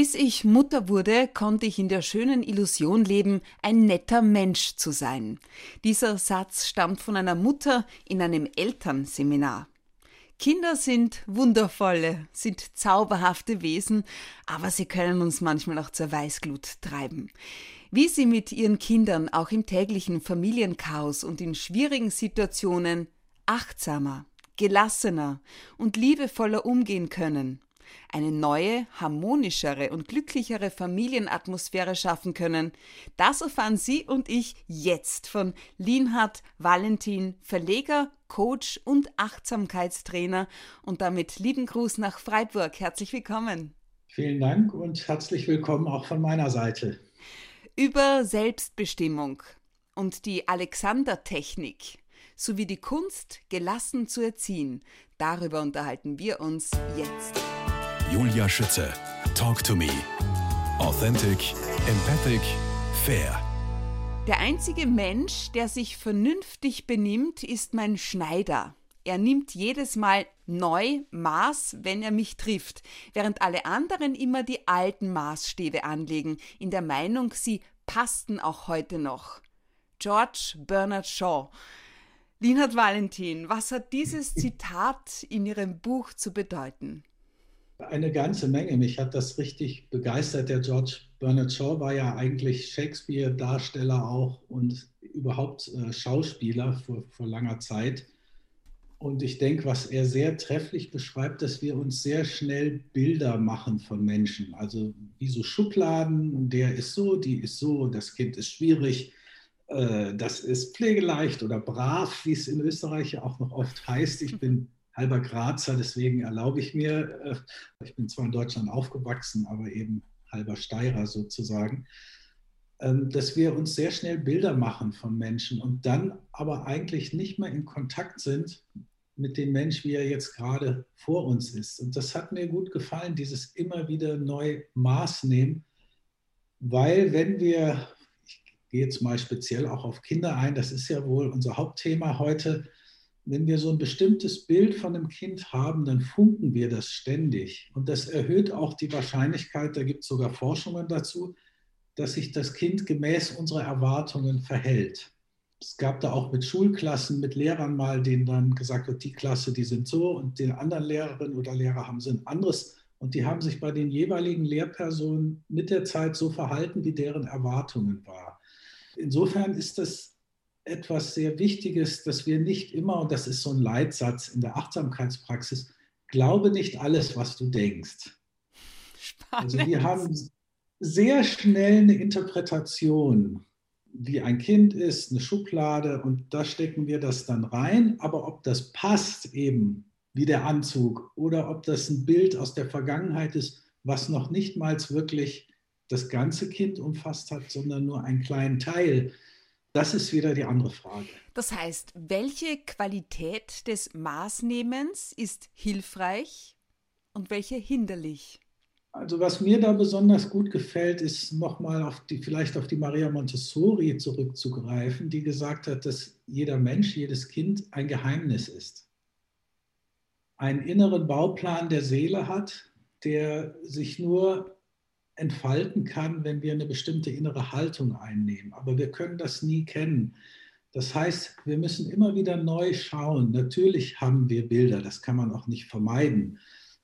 Bis ich Mutter wurde, konnte ich in der schönen Illusion leben, ein netter Mensch zu sein. Dieser Satz stammt von einer Mutter in einem Elternseminar. Kinder sind wundervolle, sind zauberhafte Wesen, aber sie können uns manchmal auch zur Weißglut treiben. Wie sie mit ihren Kindern auch im täglichen Familienchaos und in schwierigen Situationen achtsamer, gelassener und liebevoller umgehen können, eine neue, harmonischere und glücklichere Familienatmosphäre schaffen können. Das erfahren Sie und ich jetzt von Linhard Valentin, Verleger, Coach und Achtsamkeitstrainer. Und damit lieben Gruß nach Freiburg. Herzlich willkommen. Vielen Dank und herzlich willkommen auch von meiner Seite. Über Selbstbestimmung und die Alexander-Technik sowie die Kunst, gelassen zu erziehen. Darüber unterhalten wir uns jetzt. Julia Schütze. Talk to me. Authentic, empathic, fair. Der einzige Mensch, der sich vernünftig benimmt, ist mein Schneider. Er nimmt jedes Mal neu Maß, wenn er mich trifft, während alle anderen immer die alten Maßstäbe anlegen, in der Meinung, sie passten auch heute noch. George Bernard Shaw. Linhard Valentin, was hat dieses Zitat in Ihrem Buch zu bedeuten? Eine ganze Menge. Mich hat das richtig begeistert. Der George Bernard Shaw war ja eigentlich Shakespeare-Darsteller auch und überhaupt äh, Schauspieler vor, vor langer Zeit. Und ich denke, was er sehr trefflich beschreibt, dass wir uns sehr schnell Bilder machen von Menschen. Also wie so Schubladen, der ist so, die ist so, das Kind ist schwierig, äh, das ist pflegeleicht oder brav, wie es in Österreich ja auch noch oft heißt. Ich bin halber Grazer, deswegen erlaube ich mir, äh, ich bin zwar in Deutschland aufgewachsen, aber eben halber Steirer sozusagen, ähm, dass wir uns sehr schnell Bilder machen von Menschen und dann aber eigentlich nicht mehr in Kontakt sind mit dem Mensch, wie er jetzt gerade vor uns ist. Und das hat mir gut gefallen, dieses immer wieder neu Maß nehmen, weil wenn wir, ich gehe jetzt mal speziell auch auf Kinder ein, das ist ja wohl unser Hauptthema heute, wenn wir so ein bestimmtes Bild von einem Kind haben, dann funken wir das ständig. Und das erhöht auch die Wahrscheinlichkeit, da gibt es sogar Forschungen dazu, dass sich das Kind gemäß unserer Erwartungen verhält. Es gab da auch mit Schulklassen, mit Lehrern mal, denen dann gesagt wird, die Klasse, die sind so und die anderen Lehrerinnen oder Lehrer haben sind anderes. Und die haben sich bei den jeweiligen Lehrpersonen mit der Zeit so verhalten, wie deren Erwartungen war. Insofern ist das etwas sehr Wichtiges, dass wir nicht immer, und das ist so ein Leitsatz in der Achtsamkeitspraxis, glaube nicht alles, was du denkst. Spannend. Also wir haben sehr schnell eine Interpretation, wie ein Kind ist, eine Schublade und da stecken wir das dann rein. Aber ob das passt eben wie der Anzug oder ob das ein Bild aus der Vergangenheit ist, was noch nicht mal wirklich das ganze Kind umfasst hat, sondern nur einen kleinen Teil, das ist wieder die andere Frage. Das heißt, welche Qualität des Maßnehmens ist hilfreich und welche hinderlich? Also was mir da besonders gut gefällt, ist nochmal auf die, vielleicht auf die Maria Montessori zurückzugreifen, die gesagt hat, dass jeder Mensch, jedes Kind ein Geheimnis ist. Einen inneren Bauplan der Seele hat, der sich nur entfalten kann, wenn wir eine bestimmte innere Haltung einnehmen. Aber wir können das nie kennen. Das heißt, wir müssen immer wieder neu schauen. Natürlich haben wir Bilder, das kann man auch nicht vermeiden.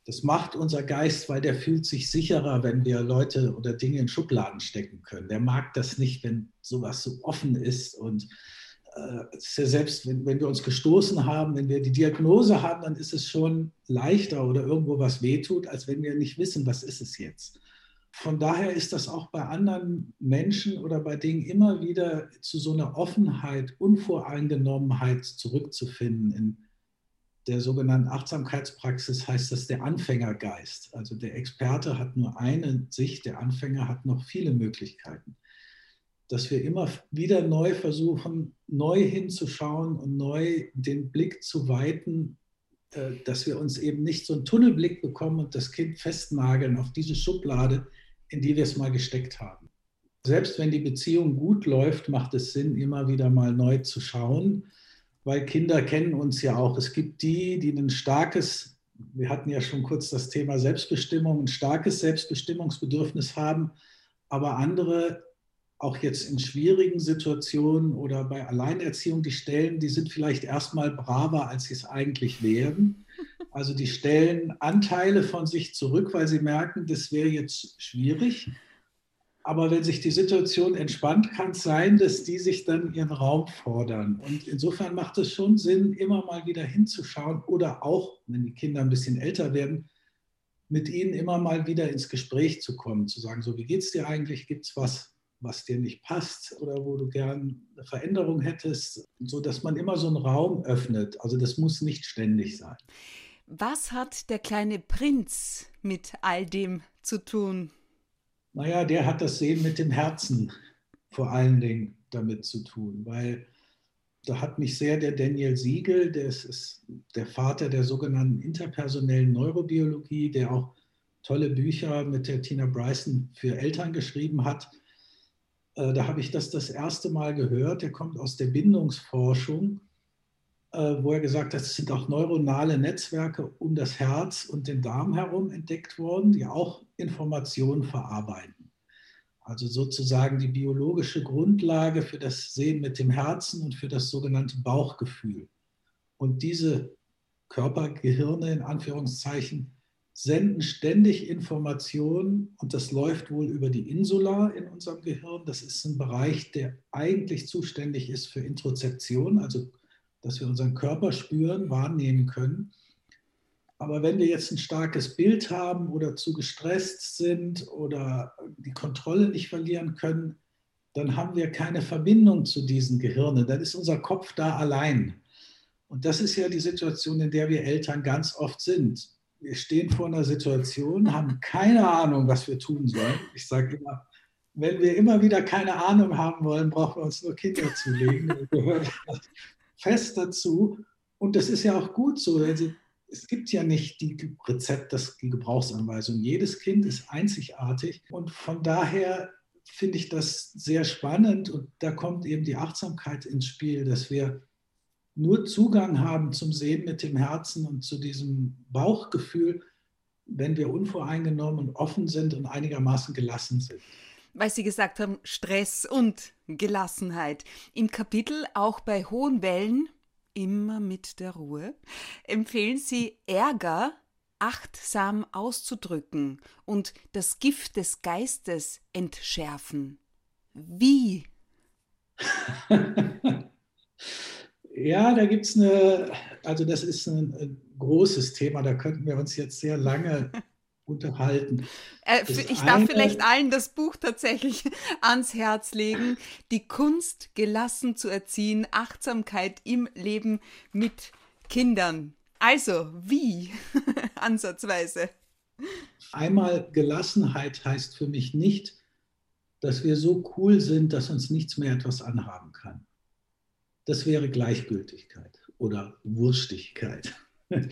Das macht unser Geist, weil der fühlt sich sicherer, wenn wir Leute oder Dinge in Schubladen stecken können. Der mag das nicht, wenn sowas so offen ist. Und äh, selbst, wenn, wenn wir uns gestoßen haben, wenn wir die Diagnose haben, dann ist es schon leichter oder irgendwo was wehtut, als wenn wir nicht wissen, was ist es jetzt von daher ist das auch bei anderen Menschen oder bei Dingen immer wieder zu so einer Offenheit, Unvoreingenommenheit zurückzufinden. In der sogenannten Achtsamkeitspraxis heißt das der Anfängergeist. Also der Experte hat nur eine Sicht, der Anfänger hat noch viele Möglichkeiten. Dass wir immer wieder neu versuchen, neu hinzuschauen und neu den Blick zu weiten, äh, dass wir uns eben nicht so einen Tunnelblick bekommen und das Kind festnageln auf diese Schublade, in die wir es mal gesteckt haben. Selbst wenn die Beziehung gut läuft, macht es Sinn, immer wieder mal neu zu schauen, weil Kinder kennen uns ja auch. Es gibt die, die ein starkes wir hatten ja schon kurz das Thema Selbstbestimmung, ein starkes Selbstbestimmungsbedürfnis haben, aber andere auch jetzt in schwierigen Situationen oder bei Alleinerziehung, die stellen, die sind vielleicht erstmal braver, als sie es eigentlich wären. Also die stellen Anteile von sich zurück, weil sie merken, das wäre jetzt schwierig. Aber wenn sich die Situation entspannt, kann es sein, dass die sich dann ihren Raum fordern. Und insofern macht es schon Sinn, immer mal wieder hinzuschauen oder auch, wenn die Kinder ein bisschen älter werden, mit ihnen immer mal wieder ins Gespräch zu kommen, zu sagen, so wie geht es dir eigentlich? Gibt es was, was dir nicht passt oder wo du gern eine Veränderung hättest, so dass man immer so einen Raum öffnet. Also das muss nicht ständig sein. Was hat der kleine Prinz mit all dem zu tun? Naja, der hat das Sehen mit dem Herzen vor allen Dingen damit zu tun, weil da hat mich sehr der Daniel Siegel, der ist der Vater der sogenannten interpersonellen Neurobiologie, der auch tolle Bücher mit der Tina Bryson für Eltern geschrieben hat. Äh, da habe ich das das erste Mal gehört. Der kommt aus der Bindungsforschung, wo er gesagt hat, es sind auch neuronale Netzwerke um das Herz und den Darm herum entdeckt worden, die auch Informationen verarbeiten. Also sozusagen die biologische Grundlage für das Sehen mit dem Herzen und für das sogenannte Bauchgefühl. Und diese Körpergehirne in Anführungszeichen senden ständig Informationen und das läuft wohl über die Insula in unserem Gehirn. Das ist ein Bereich, der eigentlich zuständig ist für Introzeption, also dass wir unseren Körper spüren, wahrnehmen können. Aber wenn wir jetzt ein starkes Bild haben oder zu gestresst sind oder die Kontrolle nicht verlieren können, dann haben wir keine Verbindung zu diesen Gehirnen. Dann ist unser Kopf da allein. Und das ist ja die Situation, in der wir Eltern ganz oft sind wir stehen vor einer Situation, haben keine Ahnung, was wir tun sollen. Ich sage immer, wenn wir immer wieder keine Ahnung haben wollen, brauchen wir uns nur Kinder zulegen. Fest dazu. Und das ist ja auch gut so. Also, es gibt ja nicht die Rezept, das, die Gebrauchsanweisung. Jedes Kind ist einzigartig. Und von daher finde ich das sehr spannend. Und da kommt eben die Achtsamkeit ins Spiel, dass wir nur Zugang haben zum Sehen mit dem Herzen und zu diesem Bauchgefühl, wenn wir unvoreingenommen und offen sind und einigermaßen gelassen sind. Weil Sie gesagt haben, Stress und Gelassenheit. Im Kapitel auch bei hohen Wellen, immer mit der Ruhe, empfehlen Sie Ärger achtsam auszudrücken und das Gift des Geistes entschärfen. Wie? Ja, da gibt es eine, also das ist ein, großes Thema, da könnten wir uns jetzt sehr lange unterhalten. Äh, ich darf eine, vielleicht allen das Buch tatsächlich ans Herz legen. Die Kunst, gelassen zu erziehen, Achtsamkeit im Leben mit Kindern. Also, wie? Ansatzweise. Einmal Gelassenheit heißt für mich nicht, dass wir so cool sind, dass uns nichts mehr etwas anhaben kann das wäre Gleichgültigkeit oder Wurstigkeit.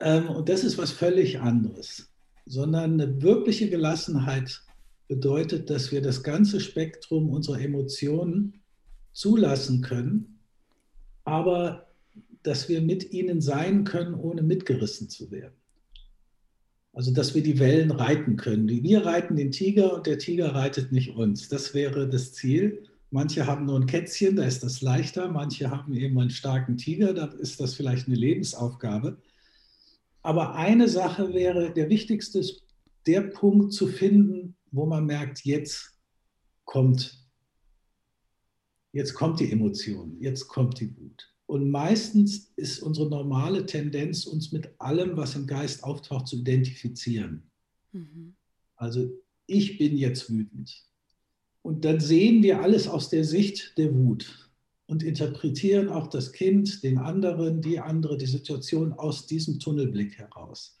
Ähm, und das ist was völlig anderes, sondern eine wirkliche Gelassenheit bedeutet, dass wir das ganze Spektrum unserer Emotionen zulassen können, aber dass wir mit ihnen sein können, ohne mitgerissen zu werden. Also, dass wir die Wellen reiten können. Wir reiten den Tiger und der Tiger reitet nicht uns. Das wäre das Ziel. Manche haben nur ein Kätzchen, da ist das leichter. Manche haben eben einen starken Tiger, da ist das vielleicht eine Lebensaufgabe. Aber eine Sache wäre, der wichtigste ist, der Punkt zu finden, wo man merkt, jetzt kommt, jetzt kommt die Emotion, jetzt kommt die Wut. Und meistens ist unsere normale Tendenz, uns mit allem, was im Geist auftaucht, zu identifizieren. Mhm. Also ich bin jetzt wütend. Und dann sehen wir alles aus der Sicht der Wut und interpretieren auch das Kind, den anderen, die andere, die Situation aus diesem Tunnelblick heraus.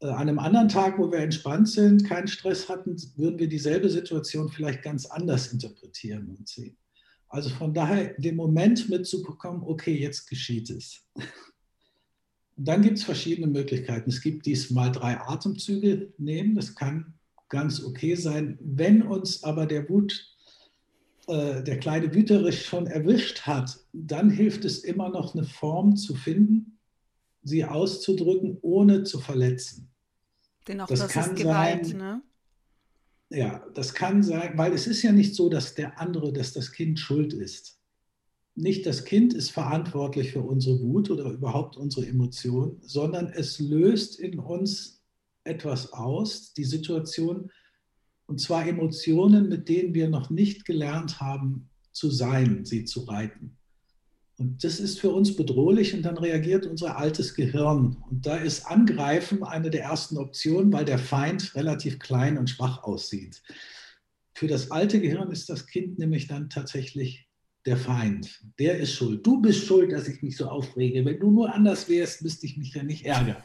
Äh, an einem anderen Tag, wo wir entspannt sind, keinen Stress hatten, würden wir dieselbe Situation vielleicht ganz anders interpretieren und sehen. Also von daher den Moment mitzubekommen, okay, jetzt geschieht es. Dann gibt es verschiedene Möglichkeiten. Es gibt diesmal drei Atemzüge nehmen. Das kann ganz okay sein. Wenn uns aber der Wut, äh, der kleine Wüterich schon erwischt hat, dann hilft es immer noch eine Form zu finden, sie auszudrücken, ohne zu verletzen. Denn auch das, das kann ist Gewalt, sein, ne? Ja, das kann sein, weil es ist ja nicht so, dass der andere, dass das Kind schuld ist. Nicht das Kind ist verantwortlich für unsere Wut oder überhaupt unsere Emotionen, sondern es löst in uns etwas aus, die Situation, und zwar Emotionen, mit denen wir noch nicht gelernt haben zu sein, sie zu reiten. Und das ist für uns bedrohlich und dann reagiert unser altes Gehirn. Und da ist Angreifen eine der ersten Optionen, weil der Feind relativ klein und schwach aussieht. Für das alte Gehirn ist das Kind nämlich dann tatsächlich der Feind. Der ist schuld. Du bist schuld, dass ich mich so aufrege. Wenn du nur anders wärst, müsste ich mich ja nicht ärgern.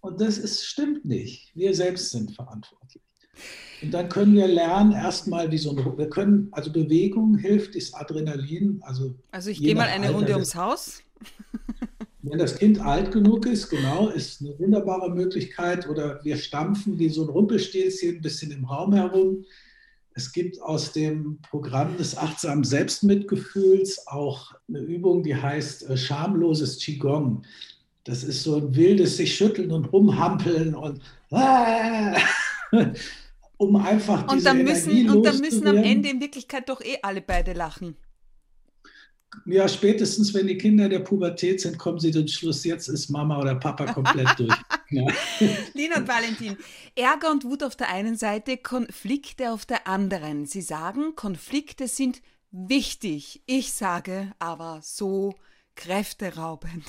Und das ist, stimmt nicht. Wir selbst sind verantwortlich. Und dann können wir lernen, erstmal wie so ein, wir können, also Bewegung hilft, ist Adrenalin. Also, also ich gehe mal eine Runde ums Haus. Wenn das Kind alt genug ist, genau, ist eine wunderbare Möglichkeit. Oder wir stampfen wie so ein Rumpelstilzchen ein bisschen im Raum herum. Es gibt aus dem Programm des achtsamen Selbstmitgefühls auch eine Übung, die heißt äh, schamloses Qigong. Das ist so ein wildes sich schütteln und rumhampeln und um einfach diese und dann müssen, Energie Und dann müssen am Ende in Wirklichkeit doch eh alle beide lachen. Ja, spätestens wenn die Kinder in der Pubertät sind, kommen sie zum Schluss, jetzt ist Mama oder Papa komplett durch. Ja. Lina und Valentin, Ärger und Wut auf der einen Seite, Konflikte auf der anderen. Sie sagen, Konflikte sind wichtig. Ich sage aber so kräfteraubend.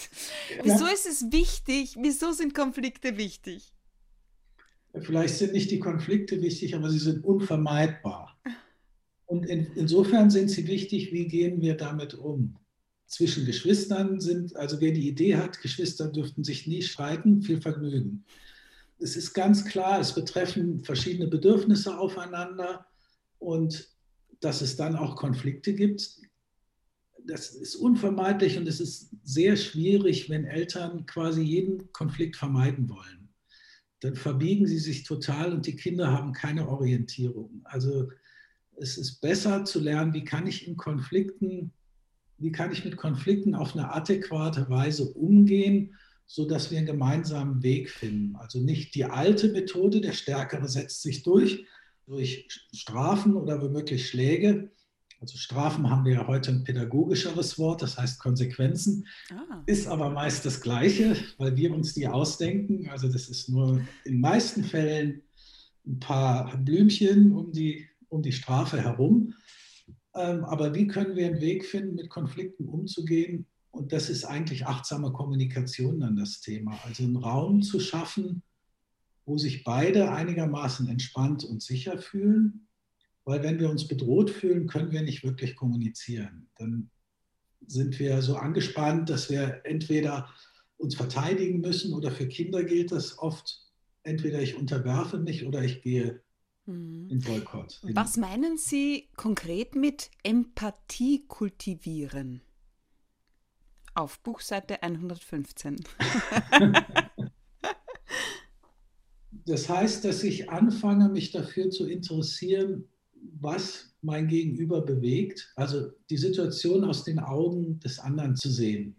Ja. Wieso ist es wichtig? Wieso sind Konflikte wichtig? Vielleicht sind nicht die Konflikte wichtig, aber sie sind unvermeidbar. Und in, insofern sind sie wichtig, wie gehen wir damit um. Zwischen Geschwistern sind, also wer die Idee hat, Geschwister dürften sich nie streiten, viel Vergnügen. Es ist ganz klar, es betreffen verschiedene Bedürfnisse aufeinander und dass es dann auch Konflikte gibt, das ist unvermeidlich und es ist sehr schwierig, wenn Eltern quasi jeden Konflikt vermeiden wollen dann verbiegen sie sich total und die Kinder haben keine Orientierung. Also es ist besser zu lernen, wie kann ich in Konflikten, wie kann ich mit Konflikten auf eine adäquate Weise umgehen, sodass wir einen gemeinsamen Weg finden. Also nicht die alte Methode, der Stärkere setzt sich durch, durch Strafen oder womöglich Schläge, also Strafen haben wir ja heute ein pädagogischeres Wort, das heißt Konsequenzen, ah. ist aber meist das Gleiche, weil wir uns die ausdenken. Also das ist nur in den meisten Fällen ein paar Blümchen um die, um die Strafe herum. Ähm, aber wie können wir einen Weg finden, mit Konflikten umzugehen? Und das ist eigentlich achtsame Kommunikation dann das Thema. Also einen Raum zu schaffen, wo sich beide einigermaßen entspannt und sicher fühlen weil wenn wir uns bedroht fühlen, können wir nicht wirklich kommunizieren. Dann sind wir so angespannt, dass wir entweder uns verteidigen müssen oder für Kinder gilt das oft, entweder ich unterwerfe mich oder ich gehe mhm. in Boykott. Was meinen Sie konkret mit Empathie kultivieren? Auf Buchseite 115. das heißt, dass ich anfange, mich dafür zu interessieren, was mein Gegenüber bewegt, also die Situation aus den Augen des anderen zu sehen.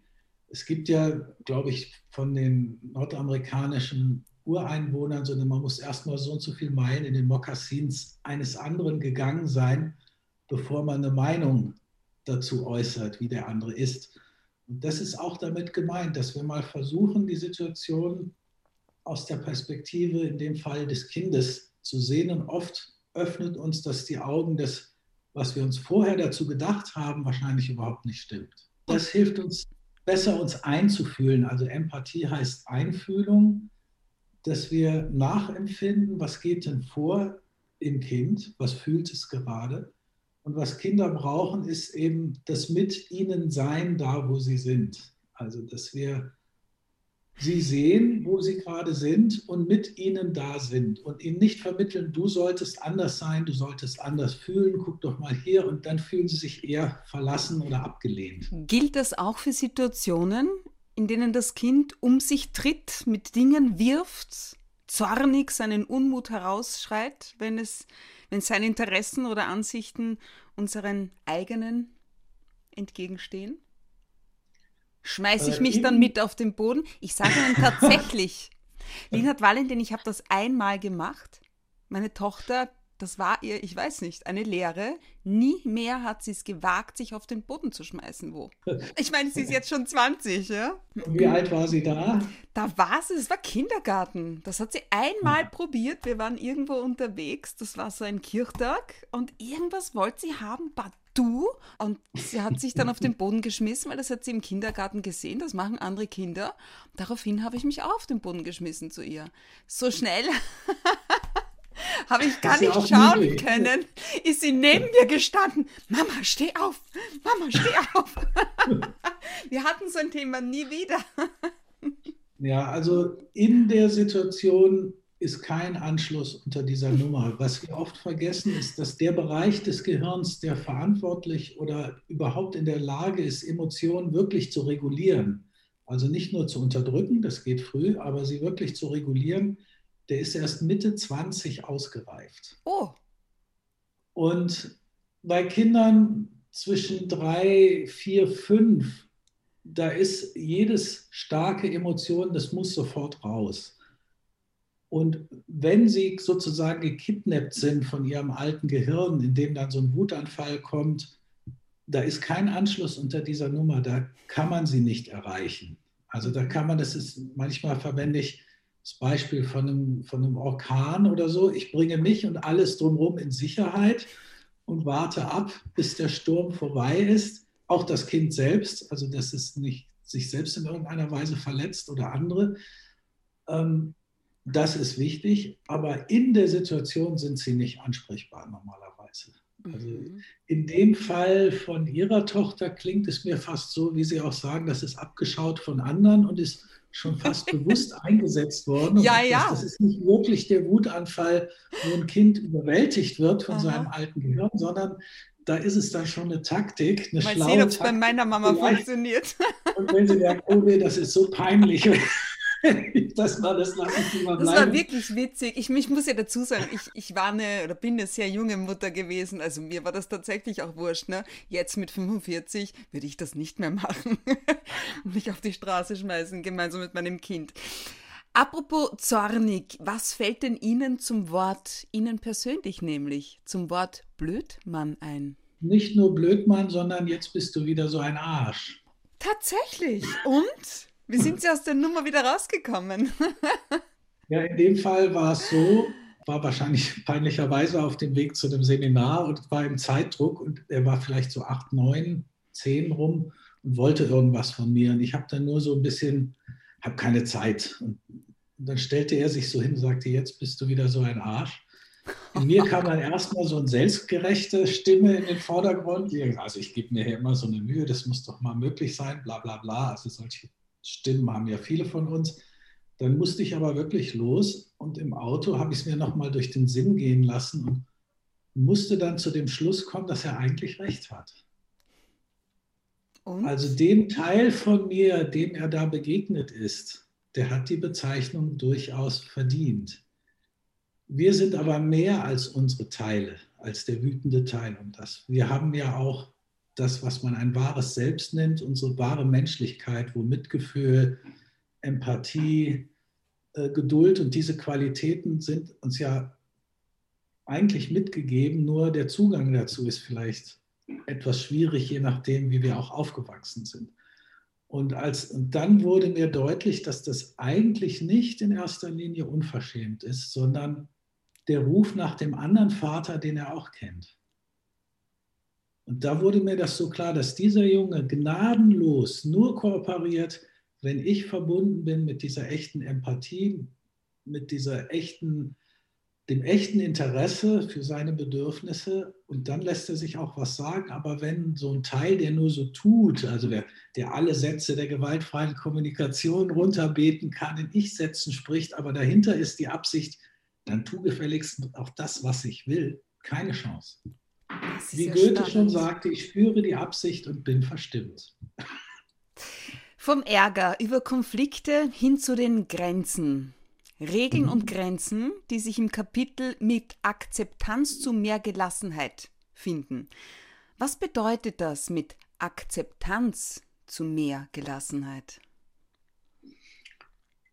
Es gibt ja, glaube ich, von den nordamerikanischen Ureinwohnern, sondern man muss erstmal so und so viele Meilen in den Mokassins eines anderen gegangen sein, bevor man eine Meinung dazu äußert, wie der andere ist. Und das ist auch damit gemeint, dass wir mal versuchen, die Situation aus der Perspektive, in dem Fall des Kindes, zu sehen. Und oft öffnet uns das die Augen, dass was wir uns vorher dazu gedacht haben, wahrscheinlich überhaupt nicht stimmt. Das hilft uns besser, uns einzufühlen. Also Empathie heißt Einfühlung, dass wir nachempfinden, was geht denn vor im Kind, was fühlt es gerade. Und was Kinder brauchen, ist eben das mit ihnen sein, da wo sie sind. Also, dass wir sie sehen, wo sie gerade sind und mit ihnen da sind und ihnen nicht vermitteln, du solltest anders sein, du solltest anders fühlen, guck doch mal hier und dann fühlen sie sich eher verlassen oder abgelehnt. Gilt das auch für Situationen, in denen das Kind um sich tritt, mit Dingen wirft, zornig seinen Unmut herausschreit, wenn es wenn seine Interessen oder Ansichten unseren eigenen entgegenstehen? Schmeiße ich mich dann mit auf den Boden? Ich sage Ihnen tatsächlich, Linhard Valentin, ich habe das einmal gemacht. Meine Tochter, das war ihr, ich weiß nicht, eine Lehre. Nie mehr hat sie es gewagt, sich auf den Boden zu schmeißen. Wo? Ich meine, sie ist jetzt schon 20, ja? Wie alt war sie da? Da war sie, es war Kindergarten. Das hat sie einmal ja. probiert. Wir waren irgendwo unterwegs. Das war so ein Kirchtag. Und irgendwas wollte sie haben, du? Und sie hat sich dann auf den Boden geschmissen, weil das hat sie im Kindergarten gesehen. Das machen andere Kinder. Daraufhin habe ich mich auch auf den Boden geschmissen zu ihr. So schnell habe ich gar nicht schauen möglich. können. Ist sie neben mir gestanden. Mama, steh auf. Mama, steh auf. Wir hatten so ein Thema nie wieder. Ja, also in der Situation ist kein Anschluss unter dieser Nummer. Was wir oft vergessen, ist, dass der Bereich des Gehirns, der verantwortlich oder überhaupt in der Lage ist, Emotionen wirklich zu regulieren, also nicht nur zu unterdrücken, das geht früh, aber sie wirklich zu regulieren, der ist erst Mitte 20 ausgereift. Oh. Und bei Kindern zwischen drei, vier, fünf, da ist jedes starke Emotion, das muss sofort raus. Und wenn sie sozusagen gekidnappt sind von ihrem alten Gehirn, in dem dann so ein Wutanfall kommt, da ist kein Anschluss unter dieser Nummer, da kann man sie nicht erreichen. Also da kann man, das ist, manchmal verwende ich das Beispiel von einem, von einem Orkan oder so, ich bringe mich und alles drumherum in Sicherheit und warte ab, bis der Sturm vorbei ist. Auch das Kind selbst, also dass es nicht sich selbst in irgendeiner Weise verletzt oder andere. Ähm, das ist wichtig, aber in der Situation sind sie nicht ansprechbar normalerweise. Also mhm. in dem Fall von Ihrer Tochter klingt es mir fast so, wie Sie auch sagen, das ist abgeschaut von anderen und ist schon fast bewusst eingesetzt worden. ja, das, ja. Das ist nicht wirklich der Wutanfall, wo ein Kind überwältigt wird von Aha. seinem alten Gehirn, sondern da ist es dann schon eine Taktik, eine Mal schlaue sehen, ob es bei meiner Mama Vielleicht. funktioniert. Und wenn sie merkt, oh nee, das ist so peinlich, das war das ich Das war wirklich witzig. Ich, ich muss ja dazu sagen, ich, ich war eine oder bin eine sehr junge Mutter gewesen. Also mir war das tatsächlich auch wurscht. Ne? Jetzt mit 45 würde ich das nicht mehr machen. Mich auf die Straße schmeißen, gemeinsam mit meinem Kind. Apropos zornig, was fällt denn Ihnen zum Wort, Ihnen persönlich nämlich, zum Wort Blödmann ein? Nicht nur Blödmann, sondern jetzt bist du wieder so ein Arsch. Tatsächlich. Und? Wie sind Sie aus der Nummer wieder rausgekommen? ja, in dem Fall war es so, war wahrscheinlich peinlicherweise auf dem Weg zu dem Seminar und war im Zeitdruck und er war vielleicht so acht, neun, zehn rum und wollte irgendwas von mir. Und ich habe dann nur so ein bisschen, habe keine Zeit. Und dann stellte er sich so hin und sagte, jetzt bist du wieder so ein Arsch. In mir kam dann erstmal so eine selbstgerechte Stimme in den Vordergrund. Also ich gebe mir hier immer so eine Mühe, das muss doch mal möglich sein, bla bla bla. Also solche Stimmen haben ja viele von uns. Dann musste ich aber wirklich los und im Auto habe ich es mir nochmal durch den Sinn gehen lassen und musste dann zu dem Schluss kommen, dass er eigentlich recht hat. Und? Also dem Teil von mir, dem er da begegnet ist, der hat die Bezeichnung durchaus verdient. Wir sind aber mehr als unsere Teile, als der wütende Teil und das. Wir haben ja auch das, was man ein wahres Selbst nennt, unsere wahre Menschlichkeit, wo Mitgefühl, Empathie, äh, Geduld und diese Qualitäten sind uns ja eigentlich mitgegeben, nur der Zugang dazu ist vielleicht etwas schwierig, je nachdem, wie wir auch aufgewachsen sind. Und, als, und dann wurde mir deutlich, dass das eigentlich nicht in erster Linie unverschämt ist, sondern der Ruf nach dem anderen Vater, den er auch kennt. Und da wurde mir das so klar, dass dieser Junge gnadenlos nur kooperiert, wenn ich verbunden bin mit dieser echten Empathie, mit dieser echten, dem echten Interesse für seine Bedürfnisse. Und dann lässt er sich auch was sagen. Aber wenn so ein Teil, der nur so tut, also der, der alle Sätze der gewaltfreien Kommunikation runterbeten kann, in Ich-Sätzen spricht, aber dahinter ist die Absicht, dann tu gefälligst auch das, was ich will, keine Chance. Wie ja Goethe spannend. schon sagte, ich spüre die Absicht und bin verstimmt. Vom Ärger über Konflikte hin zu den Grenzen. Regeln mhm. und Grenzen, die sich im Kapitel mit Akzeptanz zu mehr Gelassenheit finden. Was bedeutet das mit Akzeptanz zu mehr Gelassenheit?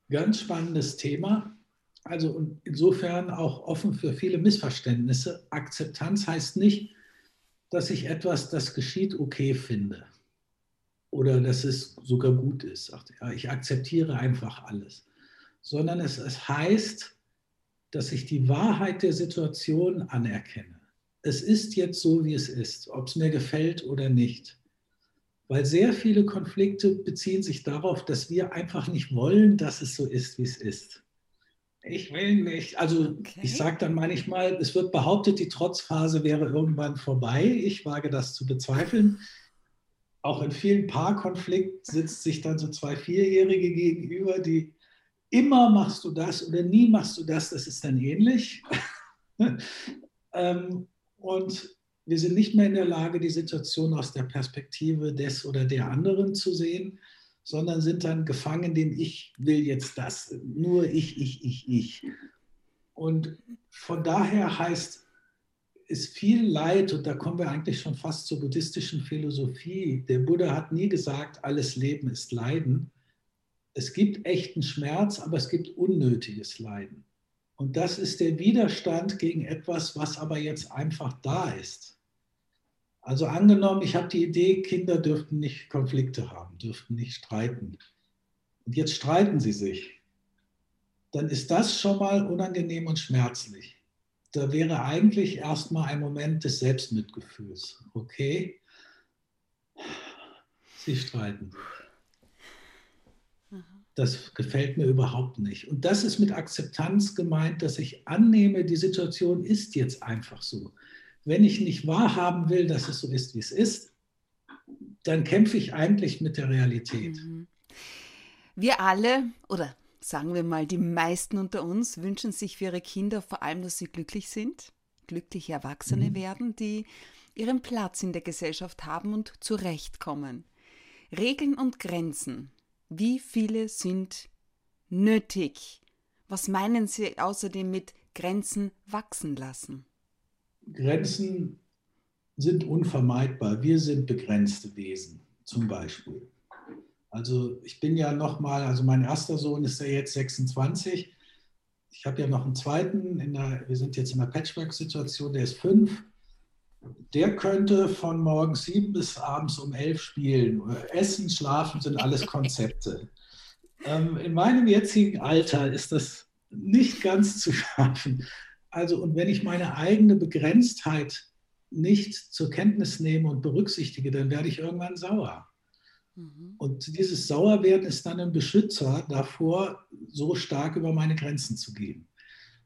Ganz spannendes Thema. Also insofern auch offen für viele Missverständnisse. Akzeptanz heißt nicht, dass ich etwas, das geschieht, okay finde oder dass es sogar gut ist. Ich akzeptiere einfach alles, sondern es, es heißt, dass ich die Wahrheit der Situation anerkenne. Es ist jetzt so, wie es ist, ob es mir gefällt oder nicht. Weil sehr viele Konflikte beziehen sich darauf, dass wir einfach nicht wollen, dass es so ist, wie es ist. Ich will nicht. Also okay. ich sage dann manchmal, es wird behauptet, die Trotzphase wäre irgendwann vorbei. Ich wage das zu bezweifeln. Auch in vielen Paarkonflikten sitzt sich dann so zwei Vierjährige gegenüber, die immer machst du das oder nie machst du das, das ist dann ähnlich. ähm, und wir sind nicht mehr in der Lage, die Situation aus der Perspektive des oder der anderen zu sehen, sondern sind dann gefangen, dem ich will jetzt das, nur ich, ich, ich, ich. Und von daher heißt es viel Leid, und da kommen wir eigentlich schon fast zur buddhistischen Philosophie. Der Buddha hat nie gesagt, alles Leben ist Leiden. Es gibt echten Schmerz, aber es gibt unnötiges Leiden. Und das ist der Widerstand gegen etwas, was aber jetzt einfach da ist. Also angenommen, ich habe die Idee, Kinder dürften nicht Konflikte haben, dürften nicht streiten. Und jetzt streiten sie sich. Dann ist das schon mal unangenehm und schmerzlich. Da wäre eigentlich erstmal ein Moment des Selbstmitgefühls. Okay, sie streiten Das gefällt mir überhaupt nicht. Und das ist mit Akzeptanz gemeint, dass ich annehme, die Situation ist jetzt einfach so wenn ich nicht wahrhaben will, dass es so ist, wie es ist, dann kämpfe ich eigentlich mit der Realität. Mhm. Wir alle, oder sagen wir mal, die meisten unter uns wünschen sich für ihre Kinder vor allem, dass sie glücklich sind, glückliche Erwachsene mhm. werden, die ihren Platz in der Gesellschaft haben und zurechtkommen. Regeln und Grenzen, wie viele sind nötig? Was meinen Sie außerdem mit Grenzen wachsen lassen? Grenzen sind unvermeidbar. Wir sind begrenzte Wesen, zum Beispiel. Also ich bin ja noch mal, also mein erster Sohn ist ja jetzt 26. Ich habe ja noch einen zweiten. Der, wir sind jetzt in einer Patchwork-Situation. Der ist fünf. Der könnte von morgens sieben bis abends um elf spielen. Essen, Schlafen sind alles Konzepte. ähm, in meinem jetzigen Alter ist das nicht ganz zu schaffen. Also, und wenn ich meine eigene Begrenztheit nicht zur Kenntnis nehme und berücksichtige, dann werde ich irgendwann sauer. Mhm. Und dieses Sauerwerden ist dann ein Beschützer davor, so stark über meine Grenzen zu gehen.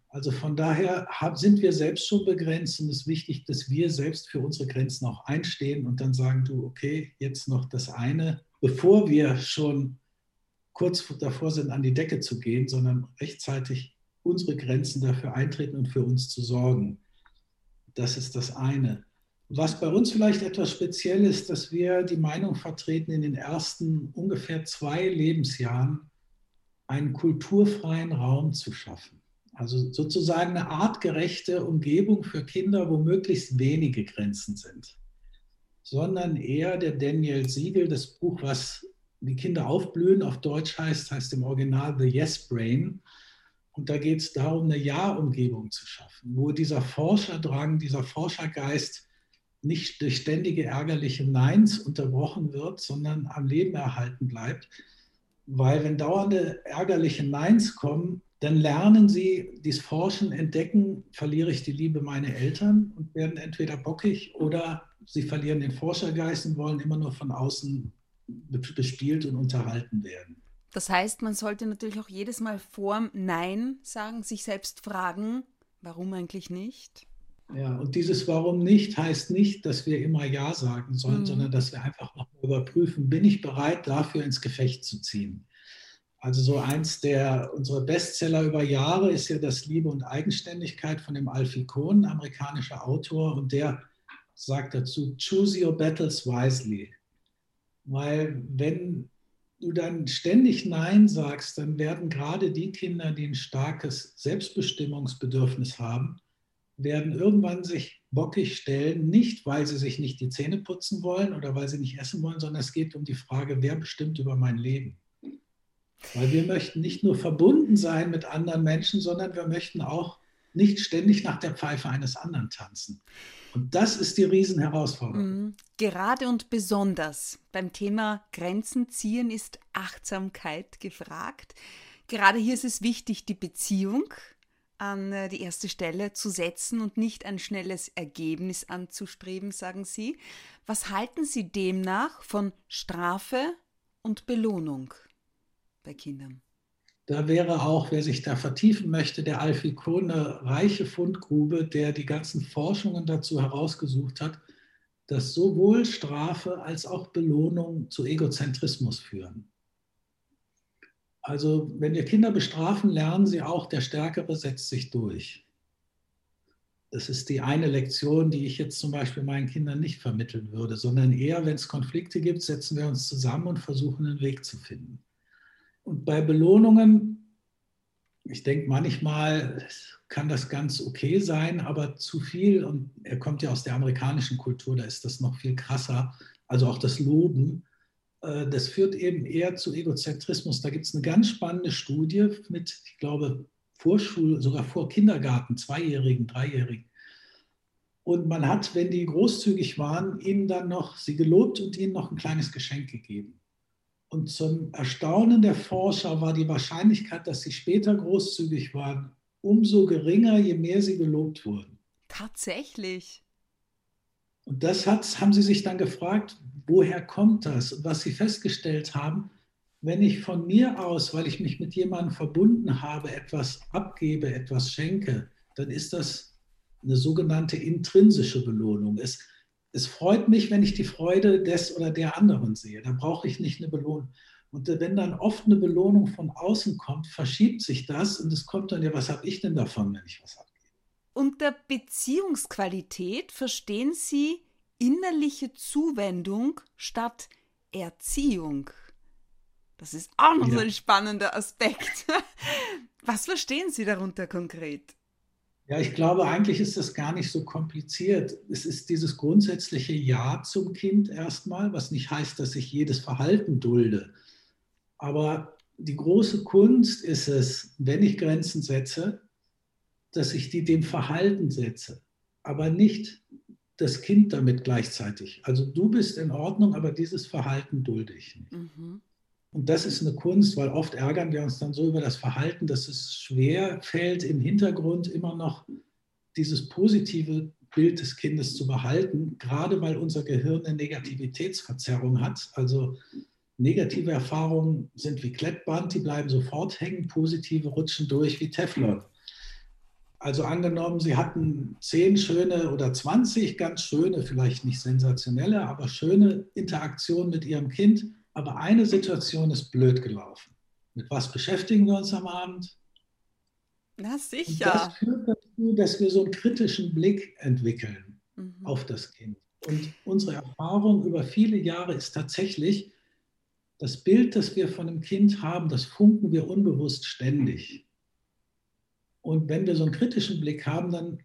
Also von daher sind wir selbst schon begrenzt und es ist wichtig, dass wir selbst für unsere Grenzen auch einstehen und dann sagen, du, okay, jetzt noch das eine, bevor wir schon kurz davor sind, an die Decke zu gehen, sondern rechtzeitig unsere Grenzen dafür eintreten und für uns zu sorgen. Das ist das eine. Was bei uns vielleicht etwas speziell ist, dass wir die Meinung vertreten, in den ersten ungefähr zwei Lebensjahren einen kulturfreien Raum zu schaffen. Also sozusagen eine artgerechte Umgebung für Kinder, wo möglichst wenige Grenzen sind. Sondern eher der Daniel Siegel, das Buch, was die Kinder aufblühen, auf Deutsch heißt, heißt im Original The Yes Brain. Und da geht es darum, eine Ja-Umgebung zu schaffen, wo dieser Forscherdrang, dieser Forschergeist nicht durch ständige ärgerliche Neins unterbrochen wird, sondern am Leben erhalten bleibt. Weil wenn dauernde ärgerliche Neins kommen, dann lernen sie dieses Forschen, entdecken, verliere ich die Liebe meiner Eltern und werden entweder bockig oder sie verlieren den Forschergeist und wollen immer nur von außen bespielt und unterhalten werden. Das heißt, man sollte natürlich auch jedes Mal vor Nein sagen, sich selbst fragen, warum eigentlich nicht? Ja, und dieses Warum nicht heißt nicht, dass wir immer Ja sagen sollen, mhm. sondern dass wir einfach noch überprüfen, bin ich bereit, dafür ins Gefecht zu ziehen. Also so eins der unserer Bestseller über Jahre ist ja das Liebe und Eigenständigkeit von dem Alfie Kohn, amerikanischer Autor, und der sagt dazu, choose your battles wisely. Weil wenn du dann ständig Nein sagst, dann werden gerade die Kinder, die ein starkes Selbstbestimmungsbedürfnis haben, werden irgendwann sich bockig stellen, nicht weil sie sich nicht die Zähne putzen wollen oder weil sie nicht essen wollen, sondern es geht um die Frage, wer bestimmt über mein Leben. Weil wir möchten nicht nur verbunden sein mit anderen Menschen, sondern wir möchten auch nicht ständig nach der Pfeife eines anderen tanzen. Und das ist die Riesenherausforderung. Mhm. Gerade und besonders beim Thema Grenzen ziehen ist Achtsamkeit gefragt. Gerade hier ist es wichtig, die Beziehung an äh, die erste Stelle zu setzen und nicht ein schnelles Ergebnis anzustreben, sagen Sie. Was halten Sie demnach von Strafe und Belohnung bei Kindern? Da wäre auch, wer sich da vertiefen möchte, der Alfie Kohn eine reiche Fundgrube, der die ganzen Forschungen dazu herausgesucht hat, dass sowohl Strafe als auch Belohnung zu Egozentrismus führen. Also wenn wir Kinder bestrafen, lernen sie auch, der Stärkere setzt sich durch. Das ist die eine Lektion, die ich jetzt zum Beispiel meinen Kindern nicht vermitteln würde, sondern eher, wenn es Konflikte gibt, setzen wir uns zusammen und versuchen einen Weg zu finden. Und bei Belohnungen, ich denke manchmal kann das ganz okay sein, aber zu viel, und er kommt ja aus der amerikanischen Kultur, da ist das noch viel krasser, also auch das Loben, äh, das führt eben eher zu Egozentrismus. Da gibt es eine ganz spannende Studie mit, ich glaube, Vorschul, sogar vor Kindergarten, Zweijährigen, Dreijährigen. Und man hat, wenn die großzügig waren, ihnen dann noch sie gelobt und ihnen noch ein kleines Geschenk gegeben. Und zum Erstaunen der Forscher war die Wahrscheinlichkeit, dass sie später großzügig waren, umso geringer, je mehr sie gelobt wurden. Tatsächlich. Und das hat, haben sie sich dann gefragt, woher kommt das? Und was sie festgestellt haben, wenn ich von mir aus, weil ich mich mit jemandem verbunden habe, etwas abgebe, etwas schenke, dann ist das eine sogenannte intrinsische Belohnung. Es, es freut mich, wenn ich die Freude des oder der anderen sehe. Da brauche ich nicht eine Belohnung. Und wenn dann oft eine Belohnung von außen kommt, verschiebt sich das und es kommt dann ja, was habe ich denn davon, wenn ich was abgebe? Unter Beziehungsqualität verstehen Sie innerliche Zuwendung statt Erziehung. Das ist auch noch ja. so ein spannender Aspekt. Was verstehen Sie darunter konkret? Ja, ich glaube, eigentlich ist das gar nicht so kompliziert. Es ist dieses grundsätzliche Ja zum Kind erstmal, was nicht heißt, dass ich jedes Verhalten dulde. Aber die große Kunst ist es, wenn ich Grenzen setze, dass ich die dem Verhalten setze, aber nicht das Kind damit gleichzeitig. Also du bist in Ordnung, aber dieses Verhalten dulde ich nicht. Mhm. Und das ist eine Kunst, weil oft ärgern wir uns dann so über das Verhalten, dass es schwer fällt, im Hintergrund immer noch dieses positive Bild des Kindes zu behalten, gerade weil unser Gehirn eine Negativitätsverzerrung hat. Also negative Erfahrungen sind wie Klettband, die bleiben sofort hängen, positive rutschen durch wie Teflon. Also angenommen, Sie hatten zehn schöne oder 20 ganz schöne, vielleicht nicht sensationelle, aber schöne Interaktionen mit Ihrem Kind, aber eine Situation ist blöd gelaufen. Mit was beschäftigen wir uns am Abend? Na sicher. Und das führt dazu, dass wir so einen kritischen Blick entwickeln mhm. auf das Kind. Und unsere Erfahrung über viele Jahre ist tatsächlich, das Bild, das wir von einem Kind haben, das funken wir unbewusst ständig. Und wenn wir so einen kritischen Blick haben, dann,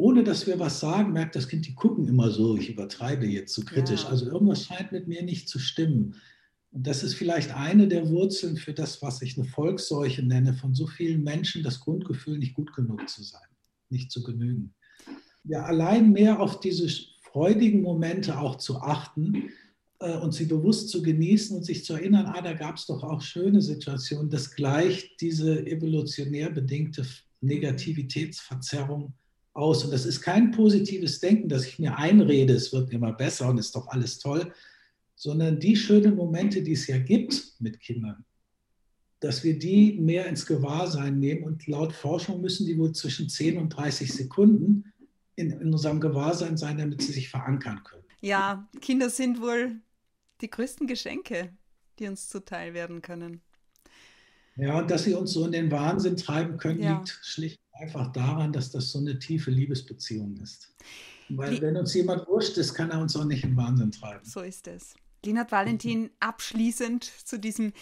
ohne dass wir was sagen, merkt das Kind, die gucken immer so, ich übertreibe jetzt so kritisch. Ja. Also irgendwas scheint mit mir nicht zu stimmen. Und das ist vielleicht eine der Wurzeln für das, was ich eine Volksseuche nenne, von so vielen Menschen das Grundgefühl, nicht gut genug zu sein, nicht zu genügen. Ja, allein mehr auf diese freudigen Momente auch zu achten, äh, und sie bewusst zu genießen und sich zu erinnern, ah, da gab es doch auch schöne Situationen, das gleicht diese evolutionär bedingte Negativitätsverzerrung aus. Und das ist kein positives Denken, dass ich mir einrede, es wird immer besser und ist doch alles toll, sondern die schönen Momente, die es ja gibt mit Kindern, dass wir die mehr ins Gewahrsein nehmen. Und laut Forschung müssen die wohl zwischen 10 und 30 Sekunden in, in unserem Gewahrsein sein, damit sie sich verankern können. Ja, Kinder sind wohl die größten Geschenke, die uns zuteil werden können. Ja, und dass sie uns so in den Wahnsinn treiben können, ja. liegt schlicht einfach daran, dass das so eine tiefe Liebesbeziehung ist. Weil Lie wenn uns jemand wurscht ist, kann er uns auch nicht in Wahnsinn treiben. So ist es. Linhard Valentin, abschließend zu diesem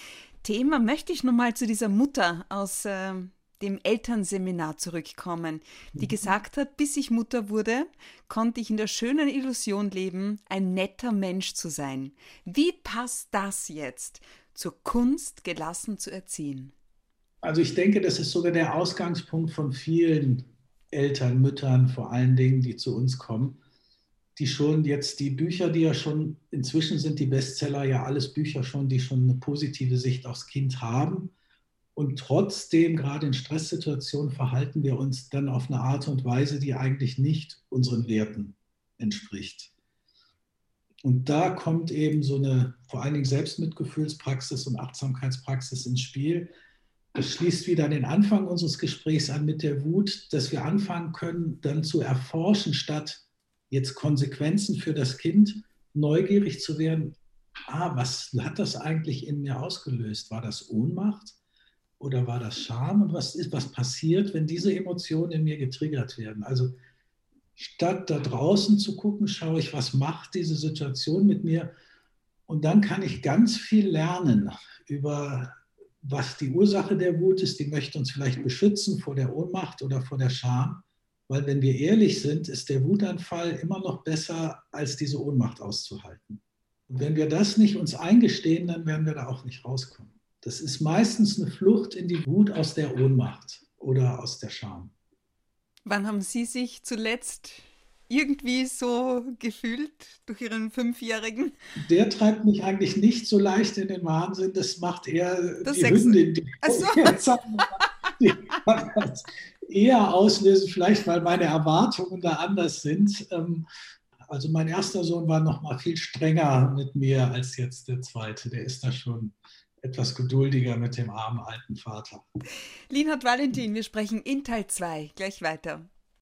Thema möchte ich nochmal zu dieser Mutter aus äh, dem Elternseminar zurückkommen, die mhm. gesagt hat, bis ich Mutter wurde, konnte ich in der schönen Illusion leben, ein netter Mensch zu sein. Wie passt das jetzt zur Kunst, gelassen zu erziehen? Also ich denke, das ist sogar der Ausgangspunkt von vielen Eltern, Müttern vor allen Dingen, die zu uns kommen, die schon jetzt die Bücher, die ja schon inzwischen sind die Bestseller ja alles Bücher schon, die schon eine positive Sicht aufs Kind haben und trotzdem, gerade in Stresssituationen, verhalten wir uns dann auf eine Art und Weise, die eigentlich nicht unseren Werten entspricht. Und da kommt eben so eine vor allen Dingen Selbstmitgefühlspraxis und Achtsamkeitspraxis ins Spiel. Das schließt wieder an den Anfang unseres Gesprächs an mit der Wut, dass wir anfangen können, dann zu erforschen, statt jetzt Konsequenzen für das Kind neugierig zu werden. Ah, was hat das eigentlich in mir ausgelöst? War das Ohnmacht? oder war das Scham? Und was ist, was passiert, wenn diese Emotionen in mir getriggert werden? Also statt da draußen zu gucken, schaue ich, was macht diese Situation mit mir? Und dann kann ich ganz viel lernen über was die Ursache der Wut ist. Die möchte uns vielleicht beschützen vor der Ohnmacht oder vor der Scham. Weil wenn wir ehrlich sind, ist der Wutanfall immer noch besser, als diese Ohnmacht auszuhalten. Und wenn wir das nicht uns eingestehen, dann werden wir da auch nicht rauskommen. Das ist meistens eine Flucht in die Wut aus der Ohnmacht oder aus der Scham. Wann haben Sie sich zuletzt irgendwie so gefühlt durch Ihren Fünfjährigen? Der treibt mich eigentlich nicht so leicht in den Wahnsinn. Das macht eher das die Hündin, die, so. die das eher auslösen, vielleicht weil meine Erwartungen da anders sind. Ähm, also mein erster Sohn war noch mal viel strenger mit mir als jetzt der zweite. Der ist da schon etwas geduldiger mit dem armen alten Vater. Linhard Valentin, wir sprechen in Teil 2 gleich weiter.